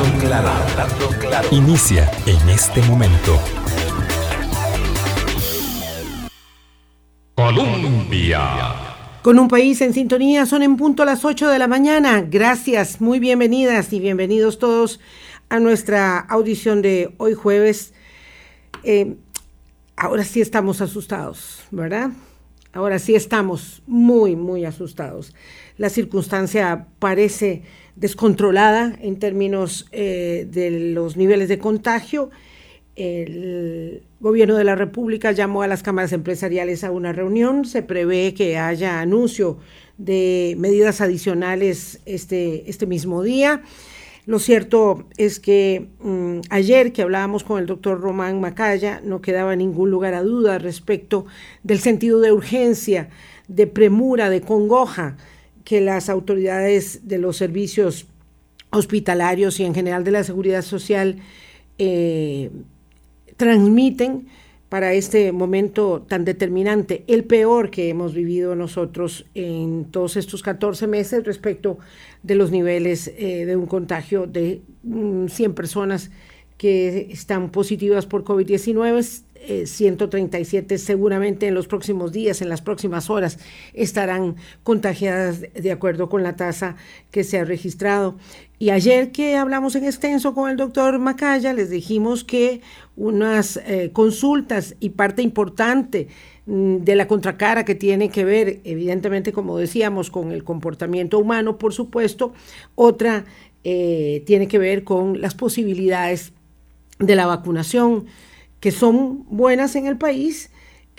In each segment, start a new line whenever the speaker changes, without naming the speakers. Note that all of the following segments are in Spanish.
Hablando claro, hablando claro. Inicia en este momento. Colombia.
Con un país en sintonía, son en punto las 8 de la mañana. Gracias, muy bienvenidas y bienvenidos todos a nuestra audición de hoy jueves. Eh, ahora sí estamos asustados, ¿verdad? Ahora sí estamos muy, muy asustados. La circunstancia parece descontrolada en términos eh, de los niveles de contagio. El gobierno de la República llamó a las cámaras empresariales a una reunión. Se prevé que haya anuncio de medidas adicionales este, este mismo día. Lo cierto es que mm, ayer que hablábamos con el doctor Román Macaya, no quedaba ningún lugar a duda respecto del sentido de urgencia, de premura, de congoja que las autoridades de los servicios hospitalarios y en general de la seguridad social eh, transmiten para este momento tan determinante, el peor que hemos vivido nosotros en todos estos 14 meses respecto de los niveles eh, de un contagio de 100 mm, personas que están positivas por COVID-19 137 eh, seguramente en los próximos días, en las próximas horas, estarán contagiadas de acuerdo con la tasa que se ha registrado. Y ayer que hablamos en extenso con el doctor Macaya, les dijimos que unas eh, consultas y parte importante mm, de la contracara que tiene que ver, evidentemente, como decíamos, con el comportamiento humano, por supuesto, otra eh, tiene que ver con las posibilidades de la vacunación que son buenas en el país,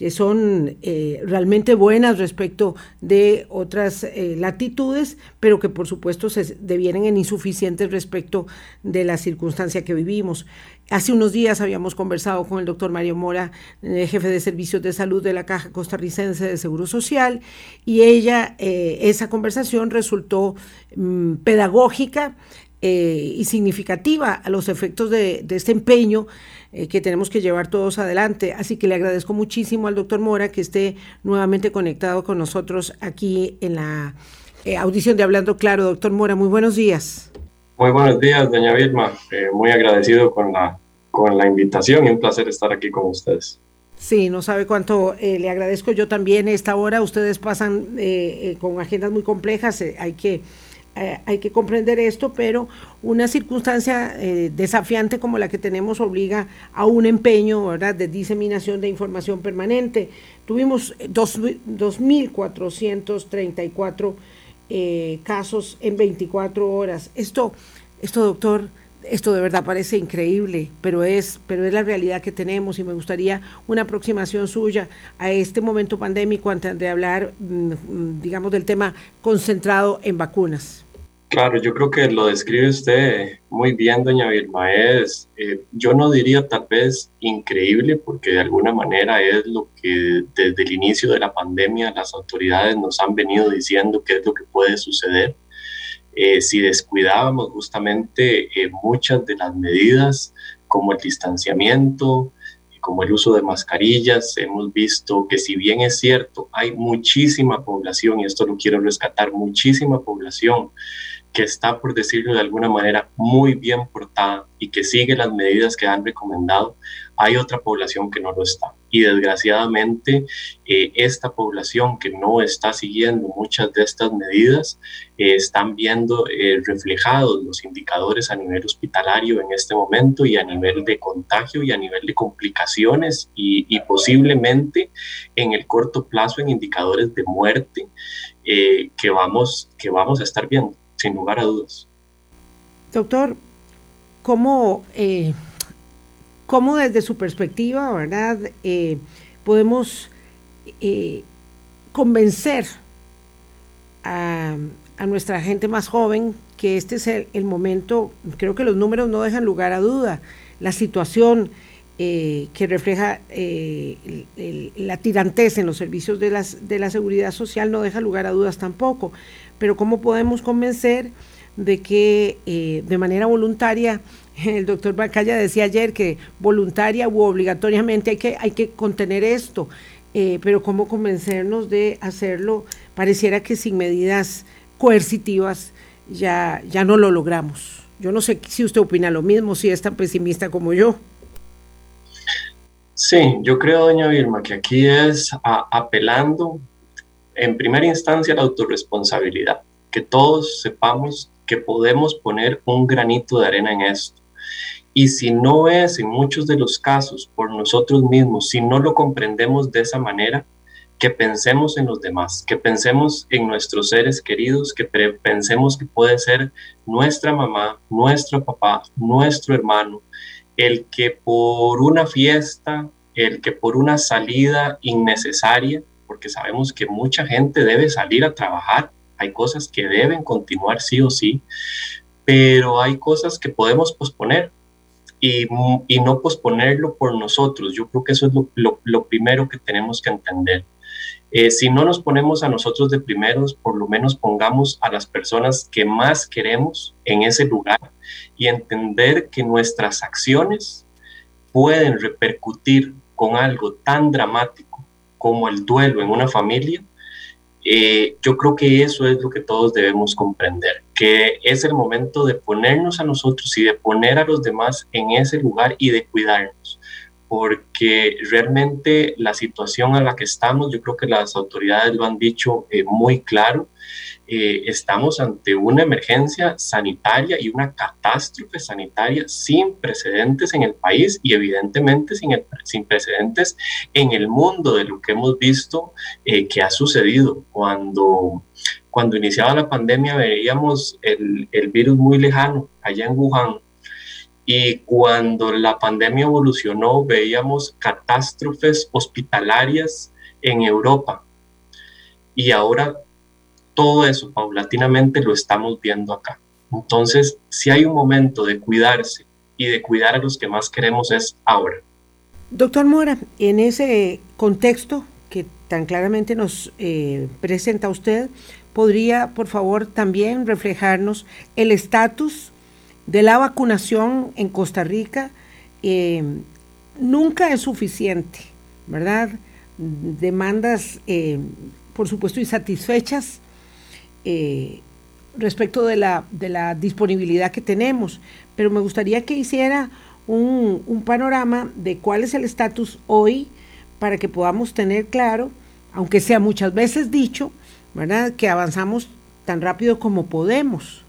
que son eh, realmente buenas respecto de otras eh, latitudes, pero que por supuesto se devienen en insuficientes respecto de la circunstancia que vivimos. Hace unos días habíamos conversado con el doctor Mario Mora, eh, jefe de servicios de salud de la Caja Costarricense de Seguro Social, y ella, esa conversación resultó mm, pedagógica y significativa a los efectos de, de este empeño eh, que tenemos que llevar todos adelante. Así que le agradezco muchísimo al doctor Mora que esté nuevamente conectado con nosotros aquí en la eh, audición de Hablando Claro. Doctor Mora, muy buenos días.
Muy buenos días, doña Vilma. Eh, muy agradecido con la, con la invitación y un placer estar aquí con ustedes.
Sí, no sabe cuánto le agradezco yo también esta hora. Ustedes pasan con agendas muy complejas, hay que eh, hay que comprender esto, pero una circunstancia eh, desafiante como la que tenemos obliga a un empeño ¿verdad? de diseminación de información permanente. Tuvimos 2.434 eh, casos en 24 horas. Esto, esto, doctor, esto de verdad parece increíble, pero es, pero es la realidad que tenemos y me gustaría una aproximación suya a este momento pandémico antes de hablar, mm, digamos, del tema concentrado en vacunas.
Claro, yo creo que lo describe usted muy bien, doña Vilma. Es, eh, yo no diría tal vez increíble, porque de alguna manera es lo que desde el inicio de la pandemia las autoridades nos han venido diciendo qué es lo que puede suceder. Eh, si descuidábamos justamente eh, muchas de las medidas, como el distanciamiento, como el uso de mascarillas, hemos visto que si bien es cierto, hay muchísima población, y esto lo quiero rescatar, muchísima población que está, por decirlo de alguna manera, muy bien portada y que sigue las medidas que han recomendado, hay otra población que no lo está. Y desgraciadamente, eh, esta población que no está siguiendo muchas de estas medidas, eh, están viendo eh, reflejados los indicadores a nivel hospitalario en este momento y a nivel de contagio y a nivel de complicaciones y, y posiblemente en el corto plazo en indicadores de muerte que, vamos, que vamos a estar viendo sin lugar a dudas.
Doctor, ¿cómo, eh, cómo desde su perspectiva, verdad, eh, podemos eh, convencer a, nuestra gente más joven que este es el, momento, creo que los números no dejan lugar a duda, la situación que refleja la tirantez en los servicios de, las, de la seguridad social no deja lugar a dudas tampoco. Pero ¿cómo podemos convencer de que eh, de manera voluntaria, el doctor Bacaya decía ayer que voluntaria u obligatoriamente hay que, hay que contener esto, eh, pero ¿cómo convencernos de hacerlo? Pareciera que sin medidas coercitivas ya, ya no lo logramos. Yo no sé si usted opina lo mismo, si es tan pesimista como yo.
Sí, yo creo, doña Vilma, que aquí es apelando en primera instancia a la autorresponsabilidad, que todos sepamos que podemos poner un granito de arena en esto. Y si no es en muchos de los casos por nosotros mismos, si no lo comprendemos de esa manera, que pensemos en los demás, que pensemos en nuestros seres queridos, que pensemos que puede ser nuestra mamá, nuestro papá, nuestro hermano, el que por una fiesta, el que por una salida innecesaria, porque sabemos que mucha gente debe salir a trabajar, hay cosas que deben continuar sí o sí, pero hay cosas que podemos posponer y, no posponerlo por nosotros. Yo creo que eso es lo, primero que tenemos que entender. Eh, si no nos ponemos a nosotros de primeros, por lo menos pongamos a las personas que más queremos en ese lugar y entender que nuestras acciones pueden repercutir con algo tan dramático como el duelo en una familia, eh, yo creo que eso es lo que todos debemos comprender, que es el momento de ponernos a nosotros y de poner a los demás en ese lugar y de cuidarnos, porque realmente la situación a la que estamos, yo creo que las autoridades lo han dicho eh, muy claro, eh, estamos ante una emergencia sanitaria y una catástrofe sanitaria sin precedentes en el país y evidentemente sin, sin precedentes en el mundo de lo que hemos visto eh, que ha sucedido. Cuando, cuando iniciaba la pandemia veíamos el, el virus muy lejano allá en Wuhan, y cuando la pandemia evolucionó, veíamos catástrofes hospitalarias en Europa. Y ahora todo eso paulatinamente lo estamos viendo acá. Entonces, si hay un momento de cuidarse y de cuidar a los que más queremos es ahora.
Doctor Mora, en ese contexto que tan claramente nos eh, presenta usted, ¿podría, por favor, también reflejarnos el estatus de la vacunación en Costa Rica? Eh, nunca es suficiente, ¿verdad? Demandas, eh, por supuesto, insatisfechas eh, respecto de la, disponibilidad que tenemos, pero me gustaría que hiciera un, un panorama de cuál es el estatus hoy para que podamos tener claro, aunque sea muchas veces dicho, ¿verdad? que avanzamos tan rápido como podemos.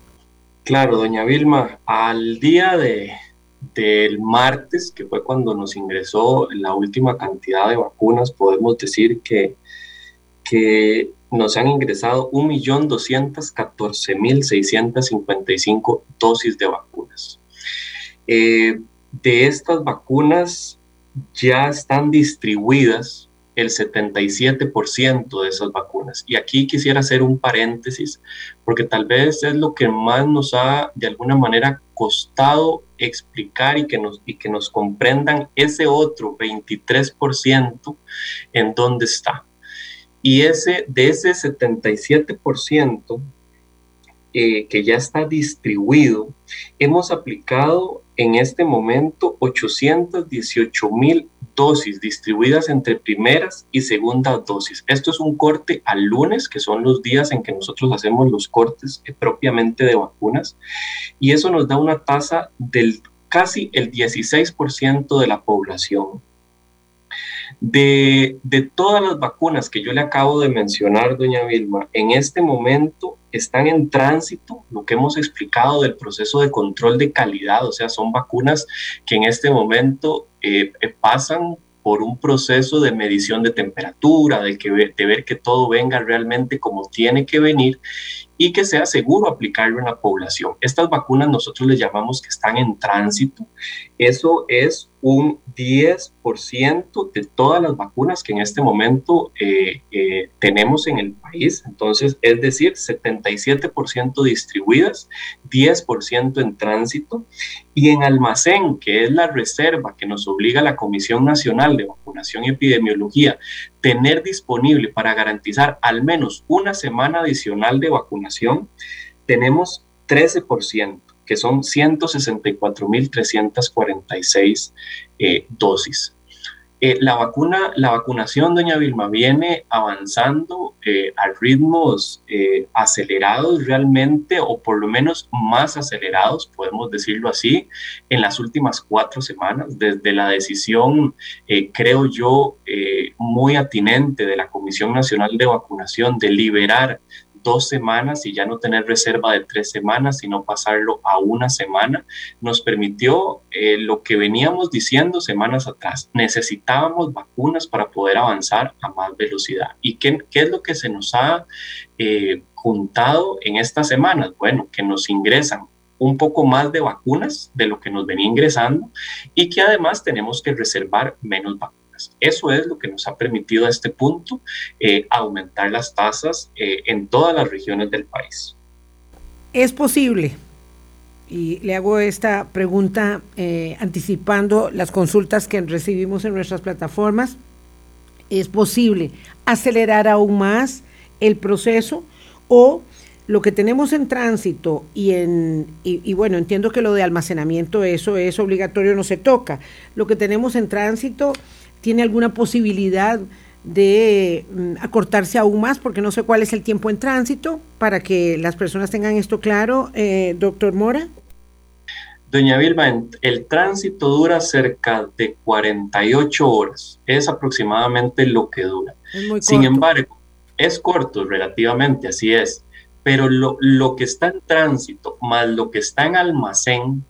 Claro, doña Vilma, al día de, del martes, que fue cuando nos ingresó la última cantidad de vacunas, podemos decir que, que nos han ingresado 1.214.655 dosis de vacunas. Eh, de estas vacunas ya están distribuidas el 77% de esas vacunas. Y aquí quisiera hacer un paréntesis, porque tal vez es lo que más nos ha de alguna manera costado explicar y que nos, y que nos comprendan ese otro 23% en dónde está. Y ese, de ese 77% eh, que ya está distribuido, hemos aplicado en este momento 818 mil dosis distribuidas entre primeras y segundas dosis. Esto es un corte al lunes, que son los días en que nosotros hacemos los cortes eh, propiamente de vacunas, y eso nos da una tasa del casi el 16% de la población. De, todas las vacunas que yo le acabo de mencionar, doña Vilma, en este momento están en tránsito lo que hemos explicado del proceso de control de calidad, o sea, son vacunas que en este momento eh, eh, pasan por un proceso de medición de temperatura, de, que, de ver que todo venga realmente como tiene que venir y que sea seguro aplicarlo en la población. Estas vacunas nosotros les llamamos que están en tránsito. Eso es un 10% de todas las vacunas que en este momento eh, eh, tenemos en el país. Entonces, es decir, 77% distribuidas, 10% en tránsito y en almacén, que es la reserva que nos obliga la Comisión Nacional de Vacunación y Epidemiología tener disponible para garantizar al menos una semana adicional de vacunación, tenemos 13% que son 164.346 eh, dosis. Eh, la vacuna, la vacunación, doña Vilma, viene avanzando eh, a ritmos eh, acelerados realmente, o por lo menos más acelerados, podemos decirlo así, en las últimas cuatro semanas, desde la decisión, creo yo, muy atinente de la Comisión Nacional de Vacunación de liberar dos semanas y ya no tener reserva de tres semanas, sino pasarlo a una semana, nos permitió eh, lo que veníamos diciendo semanas atrás. Necesitábamos vacunas para poder avanzar a más velocidad. ¿Y qué, qué es lo que se nos ha eh, juntado en estas semanas? Bueno, que nos ingresan un poco más de vacunas de lo que nos venía ingresando y que además tenemos que reservar menos vacunas. Eso es lo que nos ha permitido a este punto eh, aumentar las tasas eh, en todas las regiones del país.
Es posible, y le hago esta pregunta eh, anticipando las consultas que recibimos en nuestras plataformas, es posible acelerar aún más el proceso o lo que tenemos en tránsito y en y, bueno entiendo que lo de almacenamiento eso es obligatorio no se toca. Lo que tenemos en tránsito tiene alguna posibilidad de mm, acortarse aún más, porque no sé cuál es el tiempo en tránsito, para que las personas tengan esto claro. Eh, doctor Mora.
Doña Vilma, el tránsito dura cerca de 48 horas, es aproximadamente lo que dura. Sin embargo, es corto relativamente, así es, pero lo, lo que está en tránsito más lo que está en almacén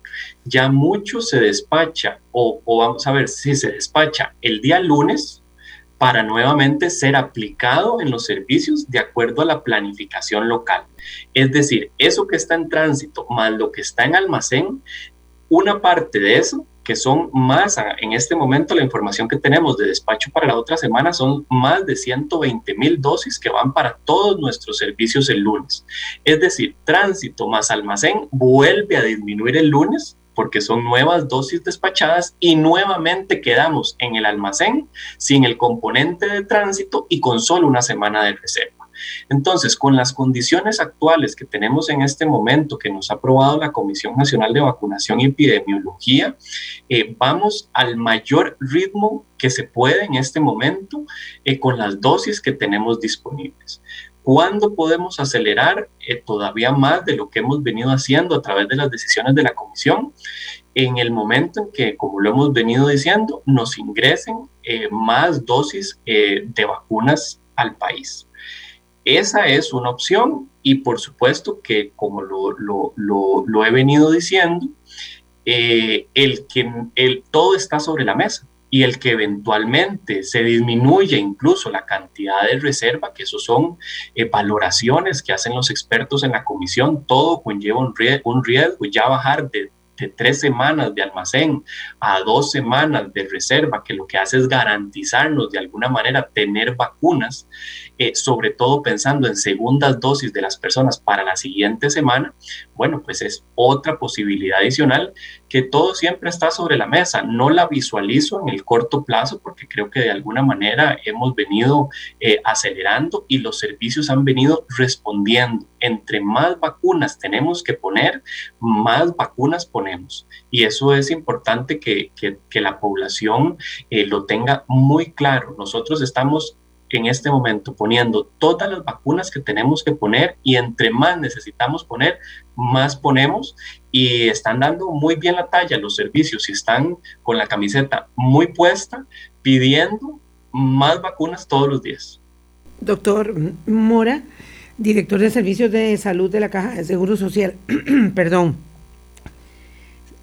ya mucho se despacha, o, vamos a ver si se despacha el día lunes para nuevamente ser aplicado en los servicios de acuerdo a la planificación local. Es decir, eso que está en tránsito más lo que está en almacén, una parte de eso que son más, en este momento la información que tenemos de despacho para la otra semana son más de 120 mil dosis que van para todos nuestros servicios el lunes. Es decir, tránsito más almacén vuelve a disminuir el lunes porque son nuevas dosis despachadas y nuevamente quedamos en el almacén sin el componente de tránsito y con solo una semana de reserva. Entonces, con las condiciones actuales que tenemos en este momento, que nos ha aprobado la Comisión Nacional de Vacunación y Epidemiología, eh, vamos al mayor ritmo que se puede en este momento eh, con las dosis que tenemos disponibles. ¿Cuándo podemos acelerar eh, todavía más de lo que hemos venido haciendo a través de las decisiones de la Comisión? En el momento en que, como lo hemos venido diciendo, nos ingresen más dosis de vacunas al país. Esa es una opción y por supuesto que, como lo, he venido diciendo, eh, el que el, todo está sobre la mesa y el que eventualmente se disminuye incluso la cantidad de reserva, que eso son eh, valoraciones que hacen los expertos en la comisión, todo conlleva un, un riesgo, ya bajar de de tres semanas de almacén a dos semanas de reserva, que lo que hace es garantizarnos de alguna manera tener vacunas, eh, sobre todo pensando en segundas dosis de las personas para la siguiente semana, bueno, pues es otra posibilidad adicional que todo siempre está sobre la mesa. No la visualizo en el corto plazo porque creo que de alguna manera hemos venido eh, acelerando y los servicios han venido respondiendo. Entre más vacunas tenemos que poner, más vacunas ponemos. Y eso es importante que, la población eh, lo tenga muy claro. Nosotros estamos en este momento poniendo todas las vacunas que tenemos que poner y entre más necesitamos poner, más ponemos y están dando muy bien la talla los servicios y están con la camiseta muy puesta pidiendo más vacunas todos los días.
Doctor Mora, director de Servicios de Salud de la Caja de Seguro Social, perdón.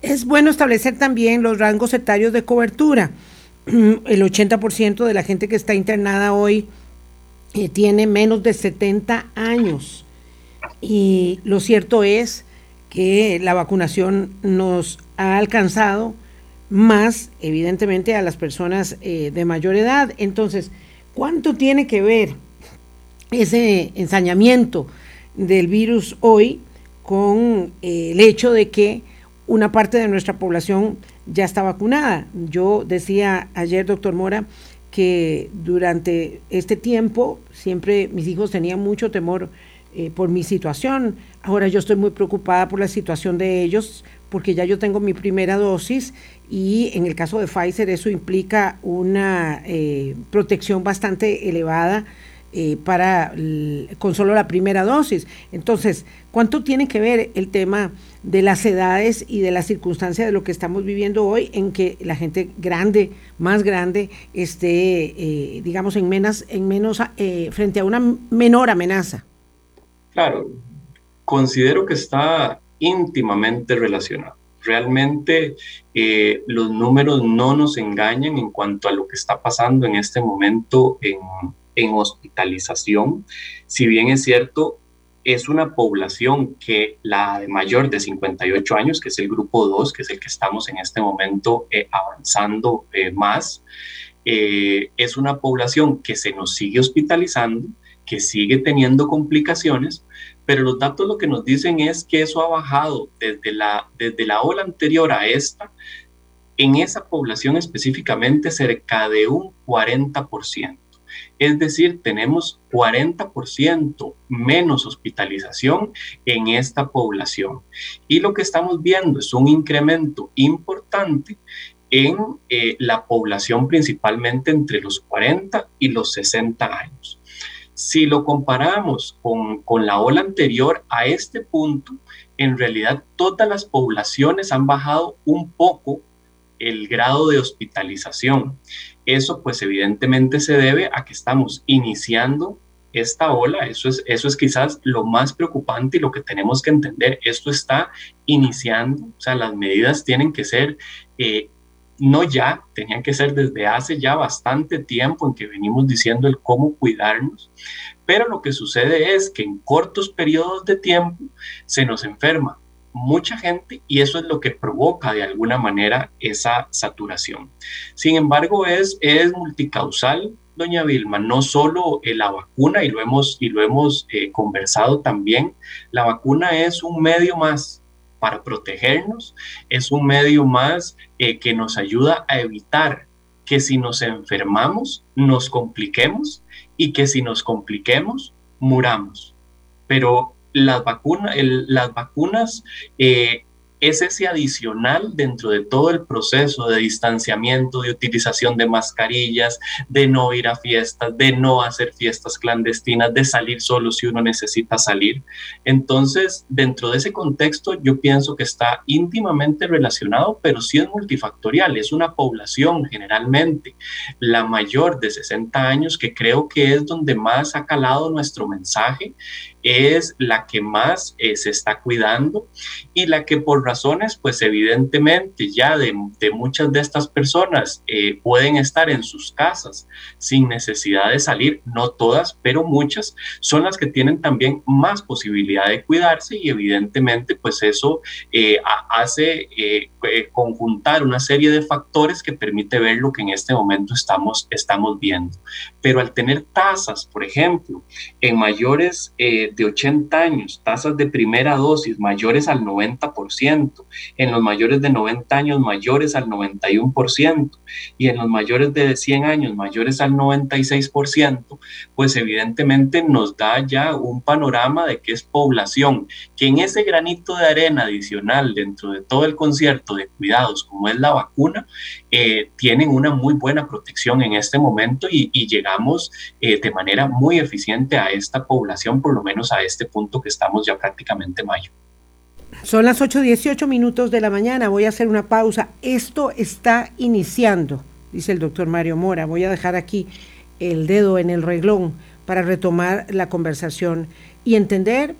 Es bueno establecer también los rangos etarios de cobertura. el 80% de la gente que está internada hoy eh, tiene menos de 70 años. Y lo cierto es que la vacunación nos ha alcanzado más, evidentemente, a las personas eh, de mayor edad. Entonces, ¿cuánto tiene que ver ese ensañamiento del virus hoy con eh, el hecho de que una parte de nuestra población ya está vacunada. Yo decía ayer, doctor Mora, que durante este tiempo siempre mis hijos tenían mucho temor eh, por mi situación. Ahora yo estoy muy preocupada por la situación de ellos porque ya yo tengo mi primera dosis y en el caso de Pfizer eso implica una eh, protección bastante elevada eh, para con solo la primera dosis. Entonces, ¿cuánto tiene que ver el tema de las edades y de las circunstancias de lo que estamos viviendo hoy en que la gente grande, más grande, esté, eh, digamos, en menos, en menos eh, frente a una menor amenaza?
Claro, considero que está íntimamente relacionado. Realmente los números no nos engañan en cuanto a lo que está pasando en este momento en, hospitalización, si bien es cierto, es una población que la de mayor de 58 años, que es el grupo 2, que es el que estamos en este momento eh, avanzando eh, más, eh, es una población que se nos sigue hospitalizando, que sigue teniendo complicaciones, pero los datos lo que nos dicen es que eso ha bajado desde la, desde la ola anterior a esta, en esa población específicamente cerca de un 40%. Es decir, tenemos 40% menos hospitalización en esta población. Y lo que estamos viendo es un incremento importante en eh, la población principalmente entre los 40 y los 60 años. Si lo comparamos con, con la ola anterior a este punto, en realidad todas las poblaciones han bajado un poco el grado de hospitalización. Eso pues evidentemente se debe a que estamos iniciando esta ola, eso es, eso es quizás lo más preocupante y lo que tenemos que entender, esto está iniciando, o sea, las medidas tienen que ser, eh, no ya, tenían que ser desde hace ya bastante tiempo en que venimos diciendo el cómo cuidarnos, pero lo que sucede es que en cortos periodos de tiempo se nos enferma mucha gente y eso es lo que provoca de alguna manera esa saturación. Sin embargo, es, es multicausal, doña Vilma, no solo eh, la vacuna, y lo hemos, y lo hemos eh, conversado también, la vacuna es un medio más para protegernos, es un medio más eh, que nos ayuda a evitar que si nos enfermamos, nos compliquemos y que si nos compliquemos, muramos. Pero las, vacunas las vacunas eh, es ese adicional dentro de todo el proceso de distanciamiento, de utilización de mascarillas, de no ir a fiestas, de no hacer fiestas clandestinas, de salir solo si uno necesita salir. Entonces, dentro de ese contexto, yo pienso que está íntimamente relacionado, pero sí es multifactorial. Es una población generalmente la mayor de 60 años que creo que es donde más ha calado nuestro mensaje es la que más eh, se está cuidando y la que por razones, pues evidentemente ya de, muchas de estas personas eh, pueden estar en sus casas sin necesidad de salir, no todas, pero muchas, son las que tienen también más posibilidad de cuidarse y evidentemente pues eso eh, hace conjuntar una serie de factores que permite ver lo que en este momento estamos, estamos viendo. Pero al tener tasas, por ejemplo, en mayores de 80 años, tasas de primera dosis mayores al 90%, en los mayores de 90 años mayores al 91% y en los mayores de 100 años mayores al 96%, pues evidentemente nos da ya un panorama de que es población, que en ese granito de arena adicional dentro de todo el concierto de cuidados como es la vacuna, eh, tienen una muy buena protección en este momento y, llegamos eh, de manera muy eficiente a esta población, por lo menos a este punto que estamos ya prácticamente mayo.
Son las 8.18 minutos de la mañana, voy a hacer una pausa. Esto está iniciando, dice el doctor Mario Mora. Voy a dejar aquí el dedo en el reglón para retomar la conversación y entender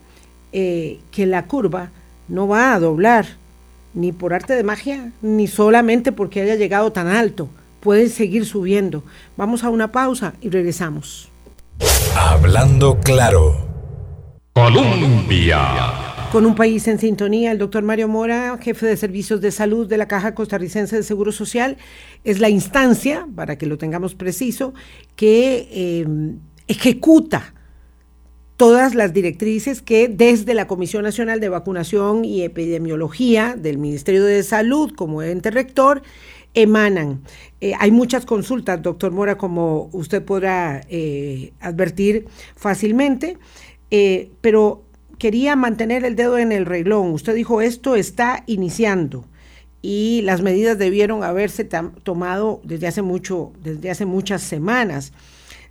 eh, que la curva no va a doblar ni por arte de magia, ni solamente porque haya llegado tan alto. Puede seguir subiendo. Vamos a una pausa y regresamos.
Hablando claro. Colombia.
Con un país en sintonía, el doctor Mario Mora, jefe de servicios de salud de la Caja Costarricense de Seguro Social, es la instancia, para que lo tengamos preciso, que em, ejecuta todas las directrices que desde la Comisión Nacional de Vacunación y Epidemiología del Ministerio de Salud como ente rector emanan. Eh, hay muchas consultas, doctor Mora, como usted podrá eh, advertir fácilmente. Eh, pero quería mantener el dedo en el reglón. Usted dijo, esto está iniciando y las medidas debieron haberse tomado desde hace mucho, desde hace muchas semanas.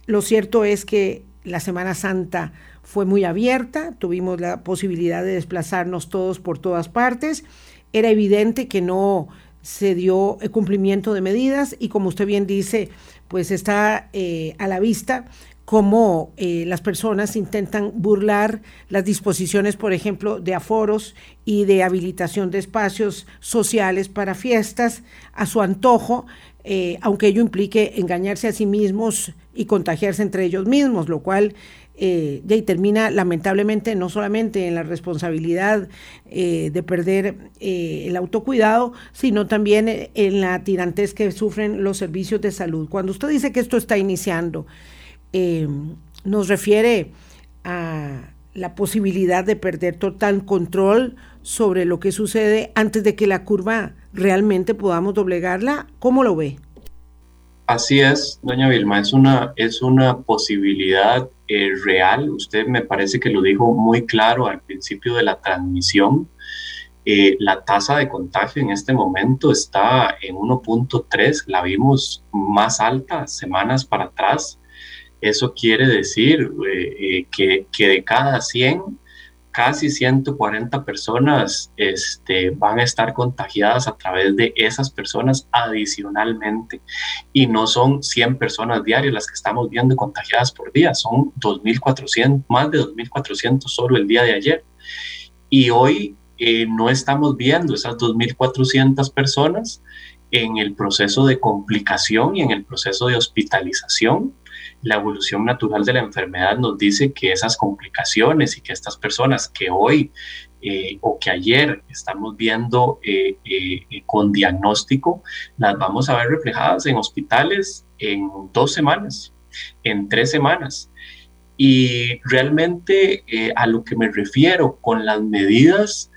Lo cierto es que la Semana Santa fue muy abierta, tuvimos la posibilidad de desplazarnos todos por todas partes. Era evidente que no se dio el cumplimiento de medidas y como usted bien dice, pues está eh, a la vista cómo eh, las personas intentan burlar las disposiciones, por ejemplo, de aforos y de habilitación de espacios sociales para fiestas a su antojo, eh, aunque ello implique engañarse a sí mismos y contagiarse entre ellos mismos, lo cual eh, y termina lamentablemente no solamente en la responsabilidad de perder el autocuidado, sino también en la tirantez que sufren los servicios de salud. Cuando usted dice que esto está iniciando, eh, nos refiere a la posibilidad de perder total control sobre lo que sucede antes de que la curva realmente podamos doblegarla. ¿Cómo lo ve?
Así es, doña Vilma, es una, es una posibilidad eh, real. Usted me parece que lo dijo muy claro al principio de la transmisión. Eh, la tasa de contagio en este momento está en 1.3, la vimos más alta semanas para atrás. Eso quiere decir eh, eh, que, de cada 100, casi 140 personas este, van a estar contagiadas a través de esas personas adicionalmente. Y no son 100 personas diarias las que estamos viendo contagiadas por día, son 2.400, más de 2.400 solo el día de ayer. Y hoy eh, no estamos viendo esas 2.400 personas en el proceso de complicación y en el proceso de hospitalización la evolución natural de la enfermedad nos dice que esas complicaciones y que estas personas que hoy eh, o que ayer estamos viendo eh, eh, con diagnóstico, las vamos a ver reflejadas en hospitales en dos semanas, en tres semanas. Y realmente a lo que me refiero con las medidas,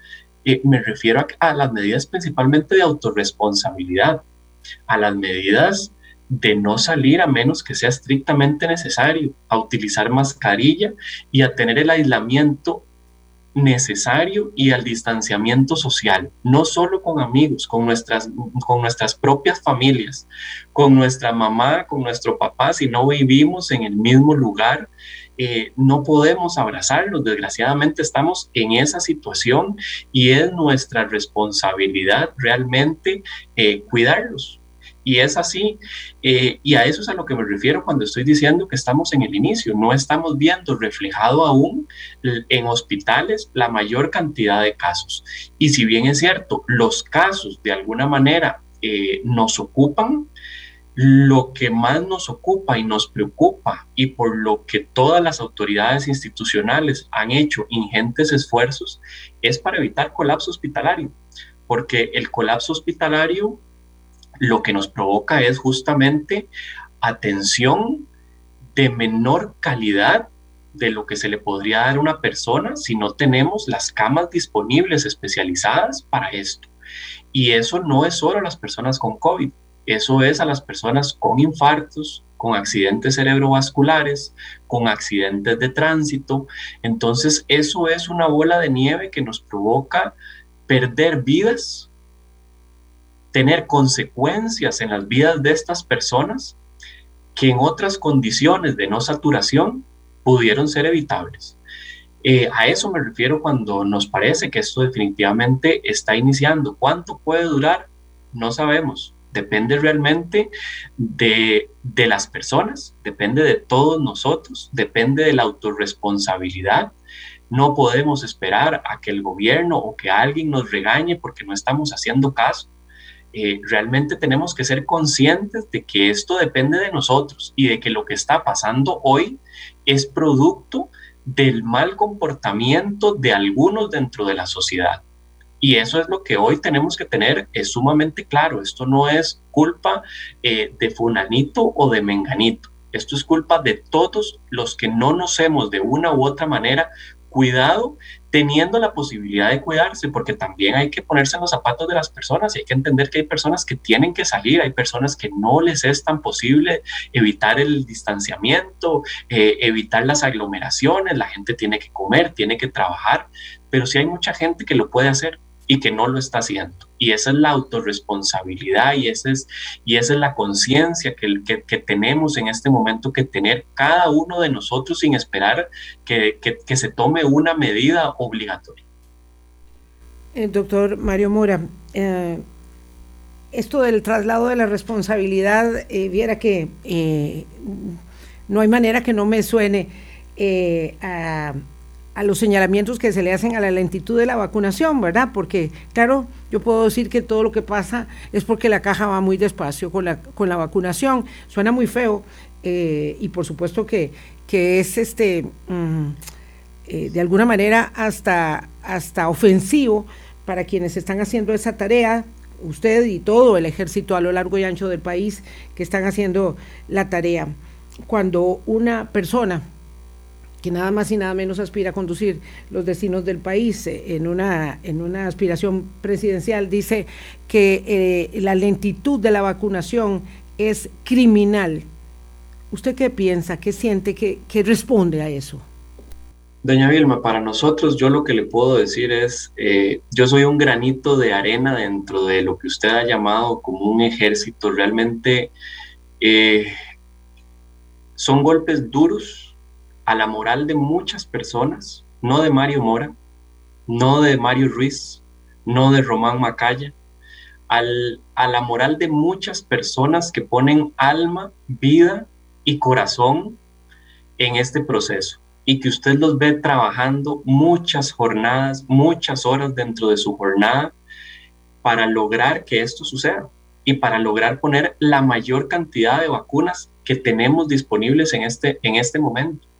me refiero a las medidas principalmente de autorresponsabilidad, a las medidas de no salir a menos que sea estrictamente necesario, a utilizar mascarilla y a tener el aislamiento necesario y al distanciamiento social, no solo con amigos, con nuestras, con nuestras propias familias, con nuestra mamá, con nuestro papá, si no vivimos en el mismo lugar, eh, no podemos abrazarlos. Desgraciadamente estamos en esa situación y es nuestra responsabilidad realmente eh, cuidarlos, y es así, eh, y a eso es a lo que me refiero cuando estoy diciendo que estamos en el inicio, no estamos viendo reflejado aún en hospitales la mayor cantidad de casos. Y si bien es cierto, los casos de alguna manera eh, nos ocupan, lo que más nos ocupa y nos preocupa y por lo que todas las autoridades institucionales han hecho ingentes esfuerzos es para evitar colapso hospitalario, porque el colapso hospitalario lo que nos provoca es justamente atención de menor calidad de lo que se le podría dar a una persona si no tenemos las camas disponibles especializadas para esto. Y eso no es solo a las personas con COVID, eso es a las personas con infartos, con accidentes cerebrovasculares, con accidentes de tránsito. Entonces, eso es una bola de nieve que nos provoca perder vidas tener consecuencias en las vidas de estas personas que en otras condiciones de no saturación pudieron ser evitables. Eh, a eso me refiero cuando nos parece que esto definitivamente está iniciando. ¿Cuánto puede durar? No sabemos. Depende realmente de, de las personas, depende de todos nosotros, depende de la autorresponsabilidad. No podemos esperar a que el gobierno o que alguien nos regañe porque no estamos haciendo caso eh, realmente tenemos que ser conscientes de que esto depende de nosotros y de que lo que está pasando hoy es producto del mal comportamiento de algunos dentro de la sociedad. Y eso es lo que hoy tenemos que tener es sumamente claro. Esto no es culpa eh, de Funanito o de Menganito. Esto es culpa de todos los que no nos hemos de una u otra manera cuidado teniendo la posibilidad de cuidarse, porque también hay que ponerse en los zapatos de las personas y hay que entender que hay personas que tienen que salir, hay personas que no les es tan posible evitar el distanciamiento, eh, evitar las aglomeraciones, la gente tiene que comer, tiene que trabajar, pero sí hay mucha gente que lo puede hacer y que no lo está haciendo. Y esa es la autorresponsabilidad y, esa es, y esa es la conciencia que, que, tenemos en este momento que tener cada uno de nosotros sin esperar que, que se tome una medida obligatoria.
Eh, doctor Mario Mora, eh, esto del traslado de la responsabilidad, eh, viera que no hay manera que no me suene a a los señalamientos que se le hacen a la lentitud de la vacunación, ¿verdad? Porque, claro, yo puedo decir que todo lo que pasa es porque la caja va muy despacio con la, con la vacunación. Suena muy feo eh, y por supuesto que, que es este, mm, eh, de alguna manera hasta, hasta ofensivo para quienes están haciendo esa tarea, usted y todo el ejército a lo largo y ancho del país que están haciendo la tarea. Cuando una persona que nada más y nada menos aspira a conducir los destinos del país eh, en una, en una aspiración presidencial, dice que eh, la lentitud de la vacunación es criminal. ¿Usted qué piensa, qué siente, qué, responde a eso?
Doña Vilma, para nosotros yo lo que le puedo decir es, eh, yo soy un granito de arena dentro de lo que usted ha llamado como un ejército. Realmente son golpes duros, a la moral de muchas personas, no de Mario Mora, no de Mario Ruiz, no de Román Macaya, al, a la moral de muchas personas que ponen alma, vida y corazón en este proceso y que usted los ve trabajando muchas jornadas, muchas horas dentro de su jornada para lograr que esto suceda y para lograr poner la mayor cantidad de vacunas que tenemos disponibles en este, en este momento.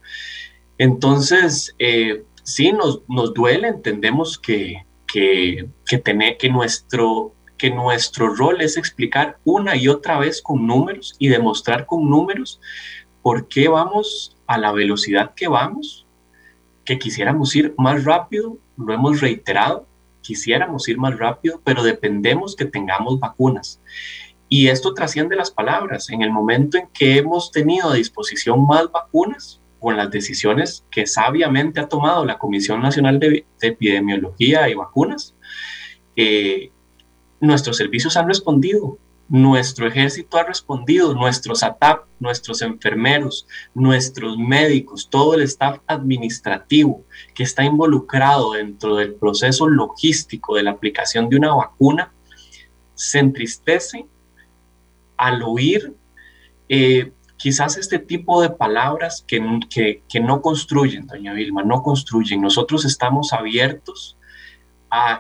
Entonces, eh, sí, nos, nos, duele, entendemos que, que, que, que, nuestro, que nuestro rol es explicar una y otra vez con números y demostrar con números por qué vamos a la velocidad que vamos, que quisiéramos ir más rápido, lo hemos reiterado, quisiéramos ir más rápido, pero dependemos que tengamos vacunas. Y esto trasciende las palabras. En el momento en que hemos tenido a disposición más vacunas, con las decisiones que sabiamente ha tomado la Comisión Nacional de, Epidemiología y Vacunas, eh, nuestros servicios han respondido, nuestro ejército ha respondido, nuestros ATAP, nuestros enfermeros, nuestros médicos, todo el staff administrativo que está involucrado dentro del proceso logístico de la aplicación de una vacuna, se entristece al oír eh, quizás este tipo de palabras que, que, no construyen, doña Vilma, no construyen. Nosotros estamos abiertos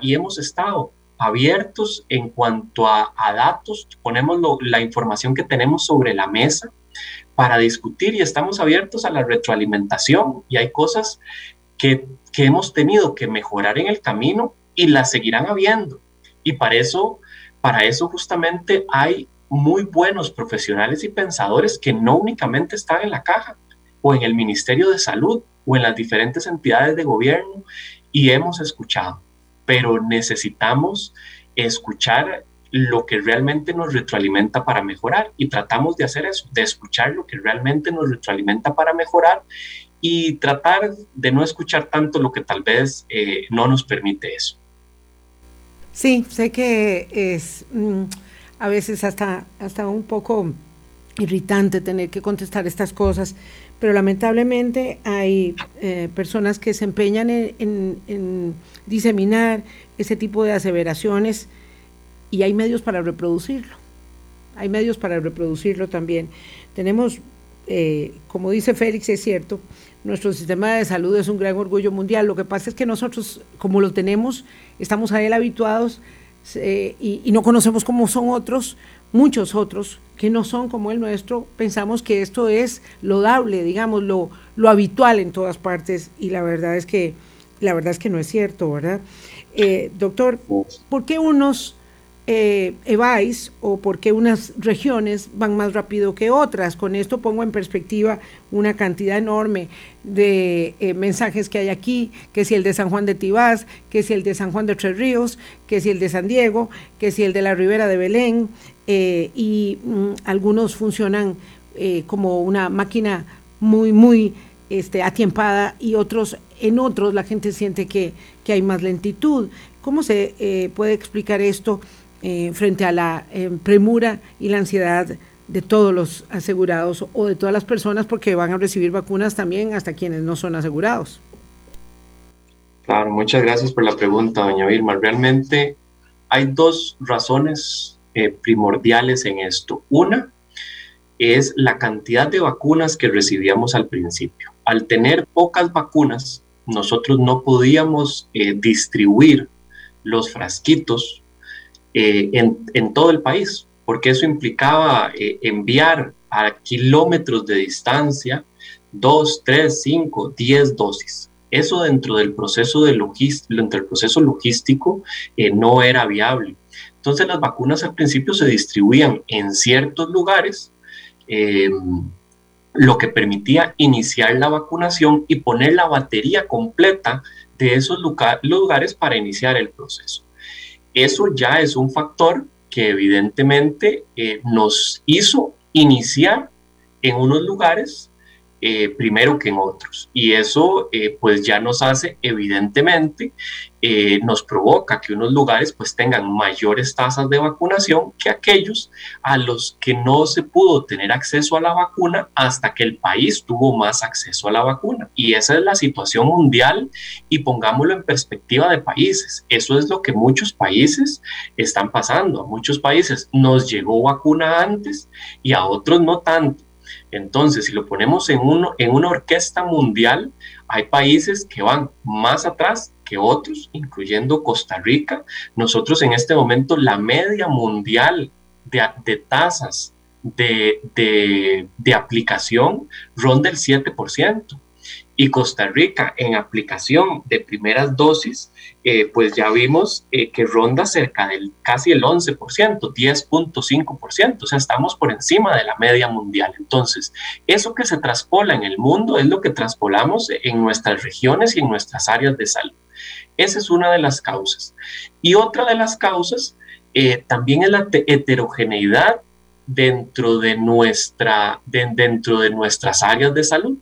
y hemos estado abiertos en cuanto a, datos, ponemos la información que tenemos sobre la mesa para discutir y estamos abiertos a la retroalimentación y hay cosas que, que hemos tenido que mejorar en el camino y las seguirán habiendo. Y para eso, para eso justamente hay muy buenos profesionales y pensadores que no únicamente están en la caja o en el Ministerio de Salud o en las diferentes entidades de gobierno y hemos escuchado, pero necesitamos escuchar lo que realmente nos retroalimenta para mejorar y tratamos de hacer eso, de escuchar lo que realmente nos retroalimenta para mejorar y tratar de no escuchar tanto lo que tal vez eh, no nos permite eso.
Sí, sé que es... Mm, a veces hasta, hasta un poco irritante tener que contestar estas cosas, pero lamentablemente hay eh, personas que se empeñan en, diseminar ese tipo de aseveraciones y hay medios para reproducirlo. Hay medios para reproducirlo también. Tenemos, eh, como dice Félix, es cierto, nuestro sistema de salud es un gran orgullo mundial. Lo que pasa es que nosotros, como lo tenemos, estamos a él habituados, y, no conocemos cómo son otros, muchos otros que no son como el nuestro, pensamos que esto es lodable, digamos, lo, lo habitual en todas partes y la verdad es que, la verdad es que no es cierto, ¿verdad? Eh, doctor, ¿por qué unos eh, eváis o por qué unas regiones van más rápido que otras. Con esto pongo en perspectiva una cantidad enorme de eh, mensajes que hay aquí, que si el de San Juan de Tibás, que si el de San Juan de Tres Ríos, que si el de San Diego, que si el de la Ribera de Belén, eh, y mm, algunos funcionan como una máquina muy, muy este, atiempada y otros, en otros la gente siente que, que hay más lentitud. ¿Cómo se puede explicar esto? Eh, frente a la eh, premura y la ansiedad de todos los asegurados o de todas las personas porque van a recibir vacunas también hasta quienes no son asegurados.
Claro, muchas gracias por la pregunta, doña Vilma. Realmente hay dos razones eh, primordiales en esto. Una es la cantidad de vacunas que recibíamos al principio. Al tener pocas vacunas, nosotros no podíamos distribuir los frasquitos eh, en, todo el país, porque eso implicaba eh, enviar a kilómetros de distancia dos, tres, cinco, diez dosis. Eso dentro del proceso, de dentro del proceso logístico eh, no era viable. Entonces las vacunas al principio se distribuían en ciertos lugares, em, lo que permitía iniciar la vacunación y poner la batería completa de esos lugares para iniciar el proceso. Eso ya es un factor que evidentemente eh, nos hizo iniciar en unos lugares eh, primero que en otros. Y eso eh, pues ya nos hace evidentemente, eh, nos provoca que unos lugares pues tengan mayores tasas de vacunación que aquellos a los que no se pudo tener acceso a la vacuna hasta que el país tuvo más acceso a la vacuna. Y esa es la situación mundial y pongámoslo en perspectiva de países. Eso es lo que muchos países están pasando. A muchos países nos llegó vacuna antes y a otros no tanto. Entonces, si lo ponemos en, una orquesta mundial, hay países que van más atrás que otros, incluyendo Costa Rica. Nosotros en este momento, la media mundial de, tasas de, de, de aplicación ronda el 7% y Costa Rica en aplicación de primeras dosis, eh, pues ya vimos eh, que ronda cerca del casi el 11%, 10.5%, o sea, estamos por encima de la media mundial. Entonces, eso que se traspola en el mundo es lo que traspolamos en nuestras regiones y en nuestras áreas de salud. Esa es una de las causas. Y otra de las causas eh, también es la heterogeneidad dentro de, nuestra, dentro de nuestras áreas de salud.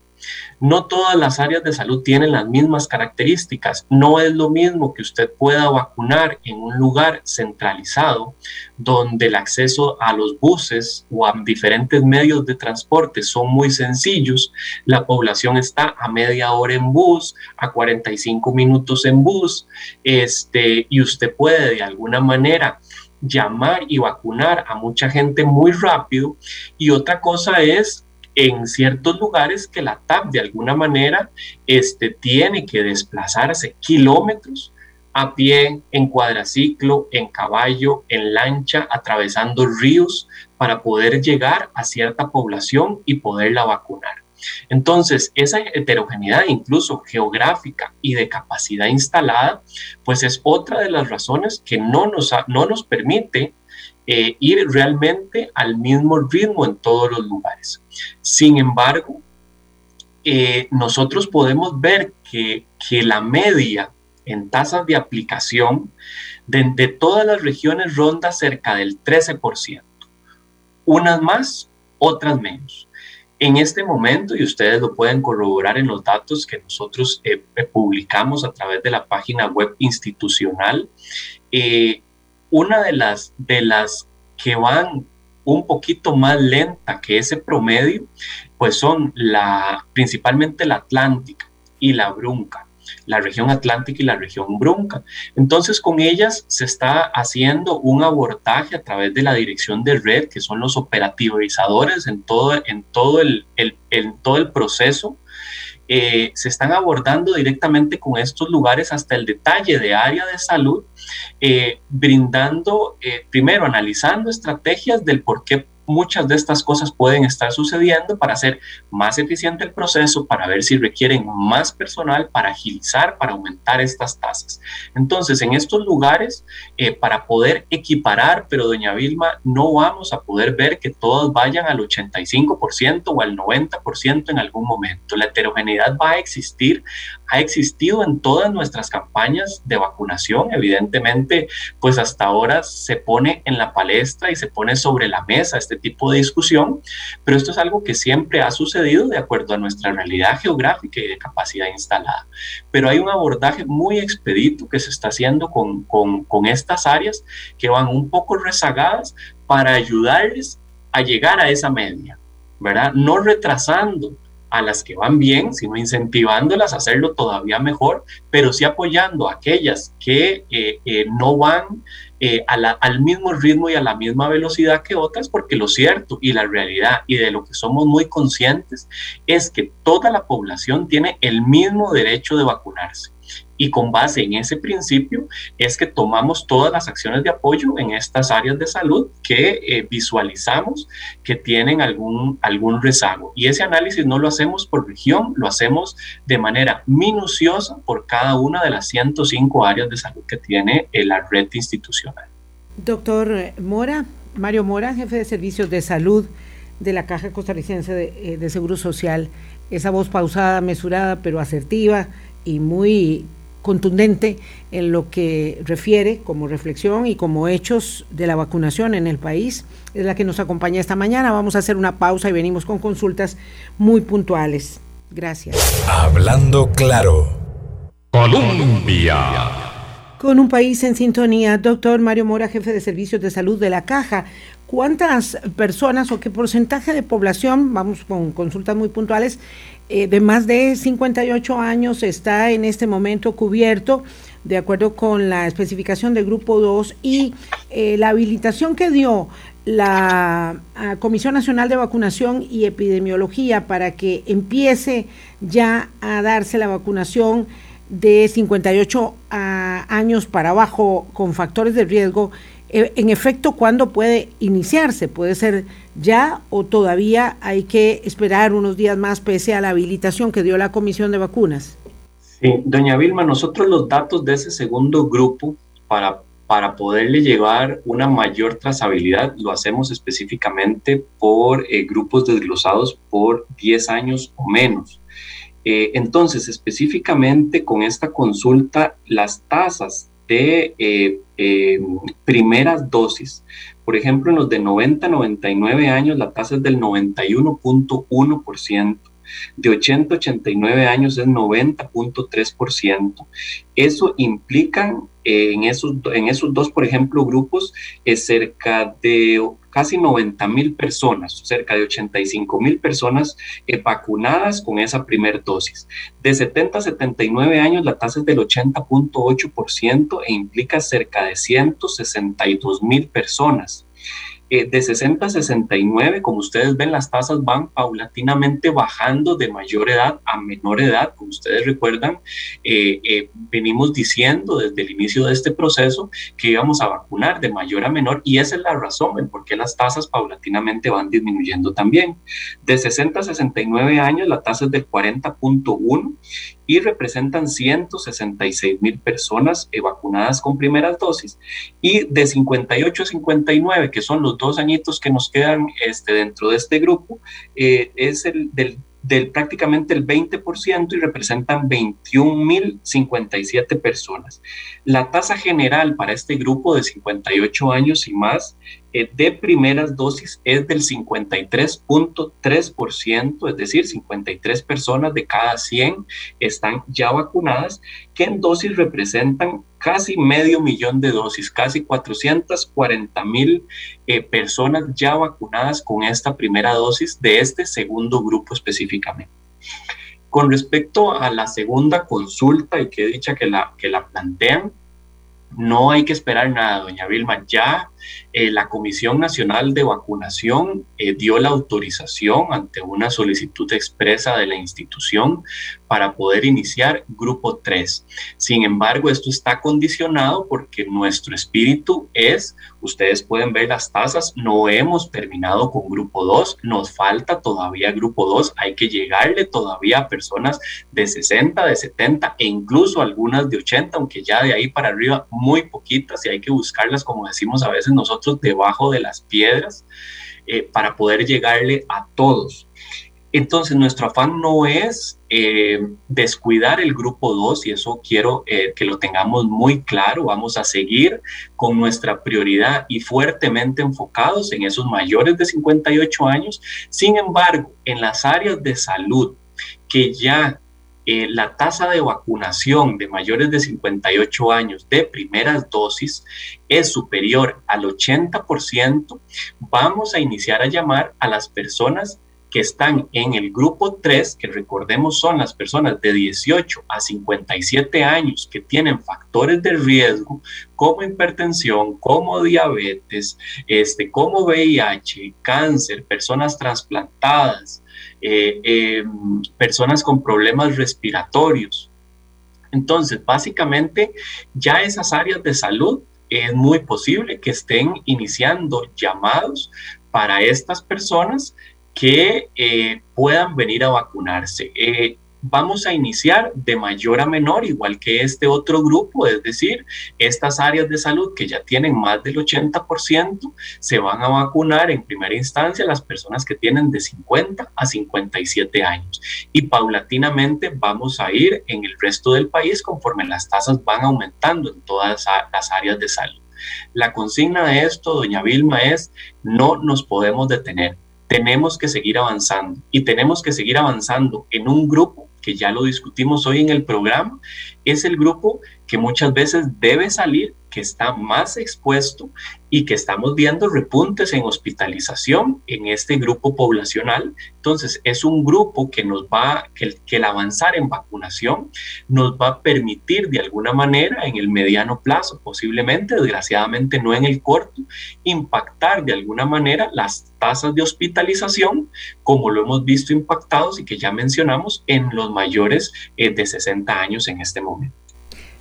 No todas las áreas de salud tienen las mismas características. No es lo mismo que usted pueda vacunar en un lugar centralizado donde el acceso a los buses o a diferentes medios de transporte son muy sencillos. La población está a media hora en bus, a 45 minutos en bus, este, y usted puede de alguna manera llamar y vacunar a mucha gente muy rápido. Y otra cosa es en ciertos lugares que la TAP de alguna manera este, tiene que desplazarse kilómetros a pie, en cuadraciclo, en caballo, en lancha, atravesando ríos para poder llegar a cierta población y poderla vacunar. Entonces, esa heterogeneidad incluso geográfica y de capacidad instalada, pues es otra de las razones que no nos, no nos permite eh, ir realmente al mismo ritmo en todos los lugares. Sin embargo, eh, nosotros podemos ver que, la media en tasas de aplicación de, todas las regiones ronda cerca del 13%. Unas más, otras menos. En este momento, y ustedes lo pueden corroborar en los datos que nosotros eh, publicamos a través de la página web institucional, una de las, de las que van un poquito más lenta que ese promedio, pues son la, principalmente la Atlántica y la Brunca, la región Atlántica y la región Brunca. Entonces, con ellas se está haciendo un abordaje a través de la dirección de red, que son los operativizadores en todo, en todo, el, en todo el proceso eh, se están abordando directamente con estos lugares hasta el detalle de área de salud, eh, brindando, eh, primero, analizando estrategias del por qué muchas de estas cosas pueden estar sucediendo para hacer más eficiente el proceso, para ver si requieren más personal, para agilizar, para aumentar estas tasas. Entonces, en estos lugares, eh, para poder equiparar, pero doña Vilma, no vamos a poder ver que todos vayan al 85% o al 90% en algún momento. La heterogeneidad va a existir, ha existido en todas nuestras campañas de vacunación, evidentemente, pues hasta ahora se pone en la palestra y se pone sobre la mesa este tipo de discusión, pero esto es algo que siempre ha sucedido de acuerdo a nuestra realidad geográfica y de capacidad instalada. Pero hay un abordaje muy expedito que se está haciendo con, con, estas áreas que van un poco rezagadas para ayudarles a llegar a esa media, ¿verdad? No retrasando a las que van bien, sino incentivándolas a hacerlo todavía mejor, pero sí apoyando a aquellas que eh, eh, no van eh, al mismo ritmo y a la misma velocidad que otras, porque lo cierto y la realidad y de lo que somos muy conscientes es que toda la población tiene el mismo derecho de vacunarse. Y con base en ese principio es que tomamos todas las acciones de apoyo en estas áreas de salud que eh, visualizamos que tienen algún, algún rezago. Y ese análisis no lo hacemos por región, lo hacemos de manera minuciosa por cada una de las 105 áreas de salud que tiene eh, la red institucional.
Doctor Mora, Mario Mora, jefe de servicios de salud de la Caja Costarricense de, eh, de Seguro Social, esa voz pausada, mesurada, pero asertiva y muy contundente en lo que refiere como reflexión y como hechos de la vacunación en el país. Es la que nos acompaña esta mañana. Vamos a hacer una pausa y venimos con consultas muy puntuales. Gracias.
Hablando claro. Colombia.
Con un país en sintonía, doctor Mario Mora, jefe de servicios de salud de la Caja. ¿Cuántas personas o qué porcentaje de población, vamos con consultas muy puntuales, eh, de más de 58 años está en este momento cubierto de acuerdo con la especificación del grupo 2 y eh, la habilitación que dio la Comisión Nacional de Vacunación y Epidemiología para que empiece ya a darse la vacunación de 58 años para abajo con factores de riesgo en efecto, ¿cuándo puede iniciarse? ¿Puede ser ya o todavía hay que esperar unos días más pese a la habilitación que dio la Comisión de Vacunas?
Sí, doña Vilma, nosotros los datos de ese segundo grupo para, para poderle llevar una mayor trazabilidad lo hacemos específicamente por eh, grupos desglosados por 10 años o menos. Eh, entonces, específicamente con esta consulta, las tasas de eh, eh, primeras dosis. Por ejemplo, en los de 90 a 99 años la tasa es del 91.1%. De 80 a 89 años es 90.3%. Eso implica eh, en, esos, en esos dos, por ejemplo, grupos, cerca de casi 90 mil personas, cerca de 85 mil personas eh, vacunadas con esa primera dosis. De 70 a 79 años la tasa es del 80.8% e implica cerca de 162 mil personas. Eh, de 60 a 69, como ustedes ven, las tasas van paulatinamente bajando de mayor edad a menor edad. Como ustedes recuerdan, eh, eh, venimos diciendo desde el inicio de este proceso que íbamos a vacunar de mayor a menor y esa es la razón en por qué las tasas paulatinamente van disminuyendo también. De 60 a 69 años, la tasa es del 40.1 y representan 166 mil personas vacunadas con primeras dosis. Y de 58 a 59, que son los dos añitos que nos quedan este, dentro de este grupo, eh, es el del del prácticamente el 20% y representan 21.057 personas. La tasa general para este grupo de 58 años y más eh, de primeras dosis es del 53.3%, es decir, 53 personas de cada 100 están ya vacunadas, que en dosis representan casi medio millón de dosis, casi 440 mil eh, personas ya vacunadas con esta primera dosis de este segundo grupo específicamente. Con respecto a la segunda consulta, y que he dicha que la, que la plantean, no hay que esperar nada, doña Vilma, ya eh, la Comisión Nacional de Vacunación eh, dio la autorización ante una solicitud expresa de la institución para poder iniciar grupo 3. Sin embargo, esto está condicionado porque nuestro espíritu es, ustedes pueden ver las tasas, no hemos terminado con grupo 2, nos falta todavía grupo 2, hay que llegarle todavía a personas de 60, de 70 e incluso algunas de 80, aunque ya de ahí para arriba muy poquitas y hay que buscarlas, como decimos a veces nosotros, debajo de las piedras eh, para poder llegarle a todos. Entonces, nuestro afán no es eh, descuidar el grupo 2 y eso quiero eh, que lo tengamos muy claro. Vamos a seguir con nuestra prioridad y fuertemente enfocados en esos mayores de 58 años. Sin embargo, en las áreas de salud que ya eh, la tasa de vacunación de mayores de 58 años de primeras dosis es superior al 80%, vamos a iniciar a llamar a las personas que están en el grupo 3, que recordemos son las personas de 18 a 57 años que tienen factores de riesgo como hipertensión, como diabetes, este, como VIH, cáncer, personas trasplantadas, eh, eh, personas con problemas respiratorios. Entonces, básicamente, ya esas áreas de salud es muy posible que estén iniciando llamados para estas personas que eh, puedan venir a vacunarse. Vamos a iniciar de mayor a menor, igual que este otro grupo, es decir, estas áreas de salud que ya tienen más del 80%, se van a vacunar en primera instancia las personas que tienen de 50 a 57 años. Y paulatinamente vamos a ir en el resto del país conforme las tasas van aumentando en todas las áreas de salud. La consigna de esto, doña Vilma, es no nos podemos detener tenemos que seguir avanzando y tenemos que seguir avanzando en un grupo que ya lo discutimos hoy en el programa, es el grupo que muchas veces debe salir, que está más expuesto y que estamos viendo repuntes en hospitalización en este grupo poblacional. Entonces, es un grupo que nos va, que, el avanzar en vacunación nos va a permitir de alguna manera en el mediano plazo, posiblemente, desgraciadamente no en el corto, impactar de alguna manera las tasas de hospitalización, como lo hemos visto impactados y que ya mencionamos en los mayores eh, de 60 años en este momento.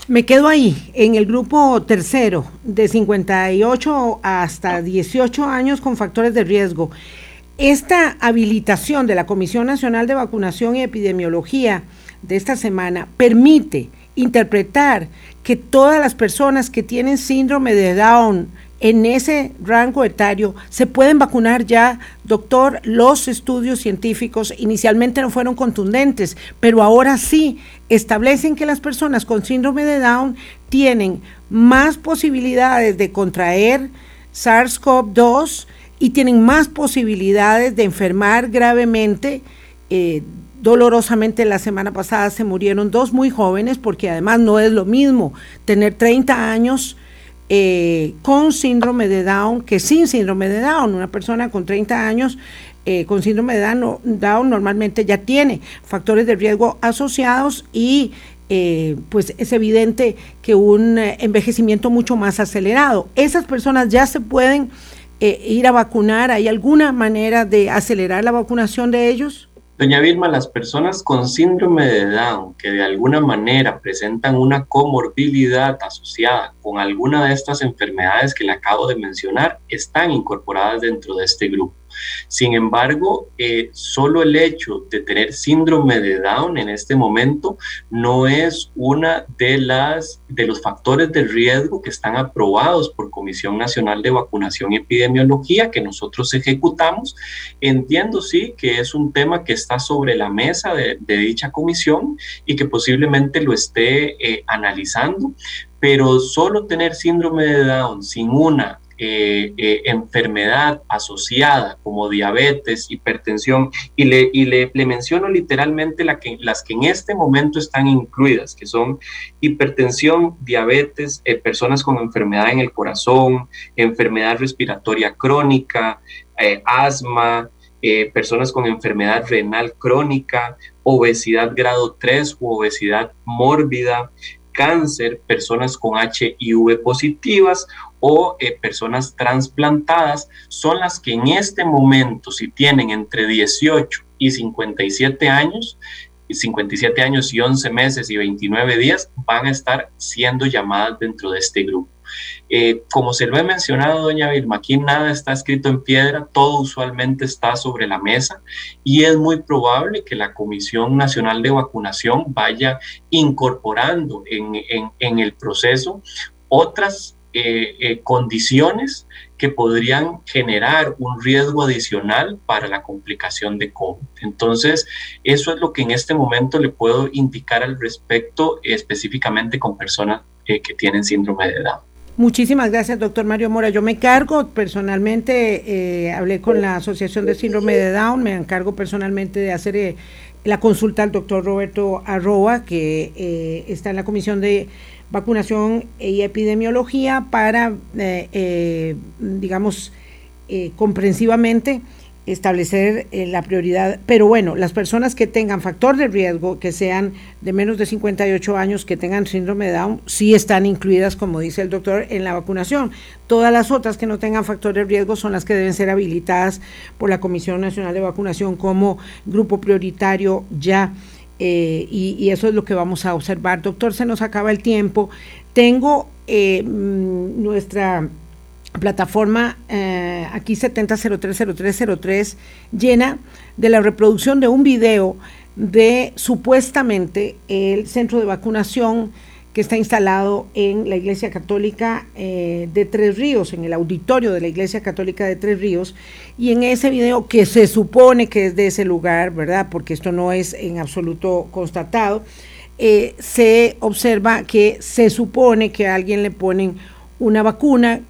Me quedo ahí, en el grupo tercero, de 58 hasta 18 años con factores de riesgo. Esta habilitación de la Comisión Nacional de Vacunación y Epidemiología de esta semana permite interpretar que todas las personas que tienen síndrome de Down en ese rango etario se pueden vacunar ya, doctor. Los estudios científicos inicialmente no fueron contundentes, pero ahora sí establecen que las personas con síndrome de Down tienen más posibilidades de contraer SARS-CoV-2 y tienen más posibilidades de enfermar gravemente. Eh, dolorosamente la semana pasada se murieron dos muy jóvenes porque además no es lo mismo tener 30 años eh, con síndrome de Down que sin síndrome de Down. Una persona con 30 años eh, con síndrome de Down, normalmente ya tiene factores de riesgo asociados y eh, pues es evidente que un envejecimiento mucho más acelerado. Esas personas ya se pueden ir a vacunar. ¿Hay alguna manera de acelerar la vacunación de ellos?
Doña Vilma, las personas con síndrome de Down que de alguna manera presentan una comorbilidad asociada con alguna de estas enfermedades que le acabo de mencionar están incorporadas dentro de este grupo. Sin embargo, eh, solo el hecho de tener síndrome de Down en este momento no es una de las de los factores de riesgo que están aprobados por Comisión Nacional de Vacunación y Epidemiología que nosotros ejecutamos. Entiendo sí que es un tema que está sobre la mesa de, dicha comisión y que posiblemente lo esté eh, analizando, pero solo tener síndrome de Down sin una eh, eh, enfermedad asociada como diabetes, hipertensión, y le, y le, menciono literalmente las que en este momento están incluidas, que son hipertensión, diabetes, eh, personas con enfermedad en el corazón, enfermedad respiratoria crónica, asma, personas con enfermedad renal crónica, obesidad grado 3 u obesidad mórbida, cáncer, personas con HIV positivas o eh, personas trasplantadas son las que en este momento, si tienen entre 18 y 57 años, 57 años y 11 meses y 29 días, van a estar siendo llamadas dentro de este grupo. Eh, como se lo he mencionado, doña Vilma, aquí nada está escrito en piedra, todo usualmente está sobre la mesa y es muy probable que la Comisión Nacional de Vacunación vaya incorporando en, en el proceso otras eh, eh, condiciones que podrían generar un riesgo adicional para la complicación de COVID. Entonces, eso es lo que en este momento le puedo indicar al respecto específicamente con personas eh, que tienen síndrome de Down.
Muchísimas gracias, doctor Mario Mora. Yo me cargo personalmente, hablé con la Asociación de Síndrome de Down, me encargo personalmente de hacer la consulta al doctor Roberto Arroa, que está en la Comisión de vacunación y epidemiología para, eh, eh, digamos, eh, comprensivamente establecer la prioridad. Pero bueno, las personas que tengan factor de riesgo, que sean de menos de 58 años, que tengan síndrome de Down, sí están incluidas, como dice el doctor, en la vacunación. Todas las otras que no tengan factor de riesgo son las que deben ser habilitadas por la Comisión Nacional de Vacunación como grupo prioritario ya. Eh, y, eso es lo que vamos a observar. Doctor, se nos acaba el tiempo. Tengo eh, mm, nuestra plataforma eh, aquí 70030303 llena de la reproducción de un video de supuestamente el centro de vacunación que está instalado en la Iglesia Católica eh, de Tres Ríos, en el auditorio de la Iglesia Católica de Tres Ríos, y en ese video que se supone que es de ese lugar, ¿verdad? Porque esto no es en absoluto constatado, eh, se observa que se supone que a alguien le ponen una vacuna,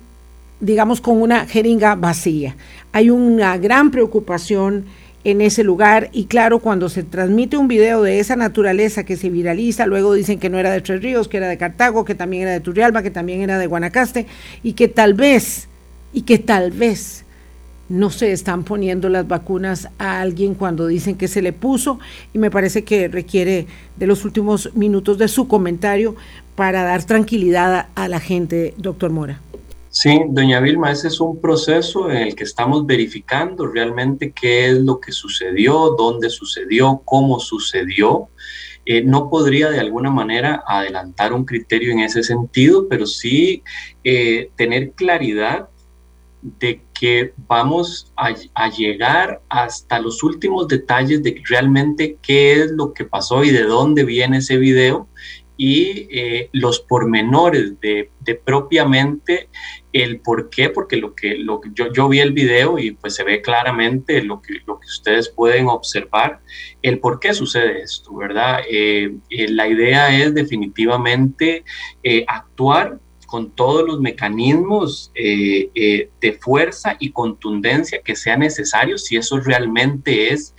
digamos, con una jeringa vacía. Hay una gran preocupación en ese lugar y claro, cuando se transmite un video de esa naturaleza que se viraliza, luego dicen que no era de Tres Ríos, que era de Cartago, que también era de Turrialba, que también era de Guanacaste y que tal vez, y que tal vez no se están poniendo las vacunas a alguien cuando dicen que se le puso y me parece que requiere de los últimos minutos de su comentario para dar tranquilidad a la gente, doctor Mora.
Sí, doña Vilma, ese es un proceso en el que estamos verificando realmente qué es lo que sucedió, dónde sucedió, cómo sucedió. Eh, no podría de alguna manera adelantar un criterio en ese sentido, pero sí eh, tener claridad de que vamos a, a, llegar hasta los últimos detalles de realmente qué es lo que pasó y de dónde viene ese video y eh, los pormenores de, de, propiamente el por qué, porque lo que, lo yo, yo, vi el video y pues se ve claramente lo que, lo que ustedes pueden observar, el por qué sucede esto, ¿verdad? Eh, eh, la idea es definitivamente actuar con todos los mecanismos de fuerza y contundencia que sea necesario si eso realmente es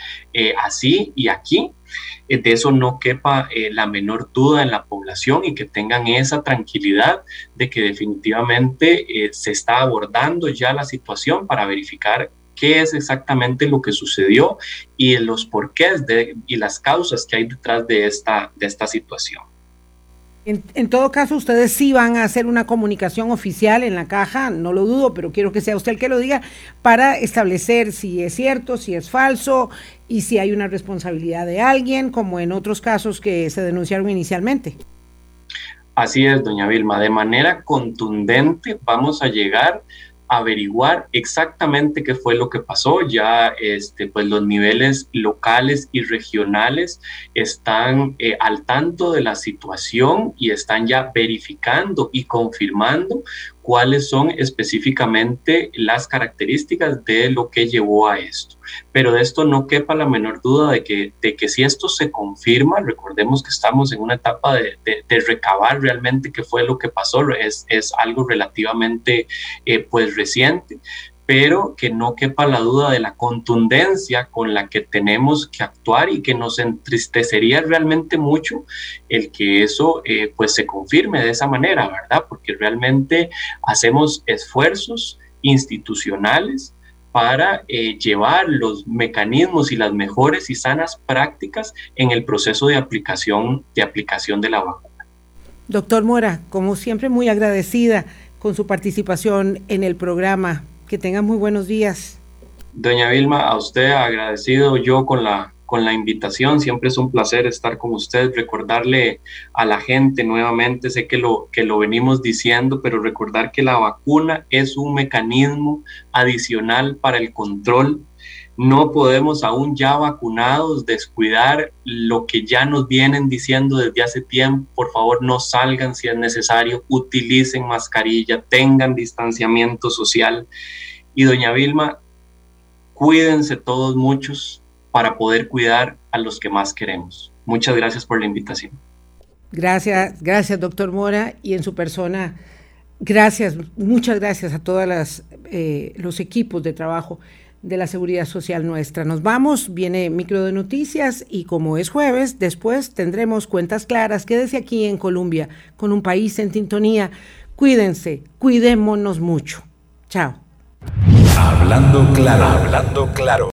así y aquí eh, de eso no quepa eh, la menor duda en la población y que tengan esa tranquilidad de que definitivamente eh, se está abordando ya la situación para verificar qué es exactamente lo que sucedió y los porqués de, y las causas que hay detrás de esta, de esta situación.
En, todo caso, ustedes sí van a hacer una comunicación oficial en la caja, no lo dudo, pero quiero que sea usted el que lo diga, para establecer si es cierto, si es falso y si hay una responsabilidad de alguien, como en otros casos que se denunciaron inicialmente.
Así es, doña Vilma, de manera contundente vamos a llegar averiguar exactamente qué fue lo que pasó. Ya este, pues los niveles locales y regionales están eh, al tanto de la situación y están ya verificando y confirmando cuáles son específicamente las características de lo que llevó a esto. Pero de esto no quepa la menor duda de que, de que si esto se confirma, recordemos que estamos en una etapa de, de, recabar realmente qué fue lo que pasó, es, es algo relativamente eh, pues reciente, pero que no quepa la duda de la contundencia con la que tenemos que actuar y que nos entristecería realmente mucho el que eso eh, pues se confirme de esa manera, ¿verdad? Porque realmente hacemos esfuerzos institucionales para eh, llevar los mecanismos y las mejores y sanas prácticas en el proceso de aplicación de aplicación de la vacuna.
Doctor Mora, como siempre muy agradecida con su participación en el programa. Que tengan muy buenos días.
Doña Vilma, a usted agradecido yo con la, con la invitación. Siempre es un placer estar con usted, recordarle a la gente nuevamente, sé que lo, que lo venimos diciendo, pero recordar que la vacuna es un mecanismo adicional para el control no podemos aún ya vacunados descuidar lo que ya nos vienen diciendo desde hace tiempo. Por favor, no salgan si es necesario, utilicen mascarilla, tengan distanciamiento social. Y doña Vilma, cuídense todos muchos para poder cuidar a los que más queremos. Muchas gracias por la invitación.
Gracias, gracias, doctor Mora, y en su persona, gracias, muchas gracias a todos eh, los equipos de trabajo de la seguridad social nuestra. Nos vamos, viene micro de noticias y como es jueves, después tendremos cuentas claras. Quédese aquí en Colombia con un país en sintonía. Cuídense, cuidémonos mucho. Chao.
Hablando hablando claro.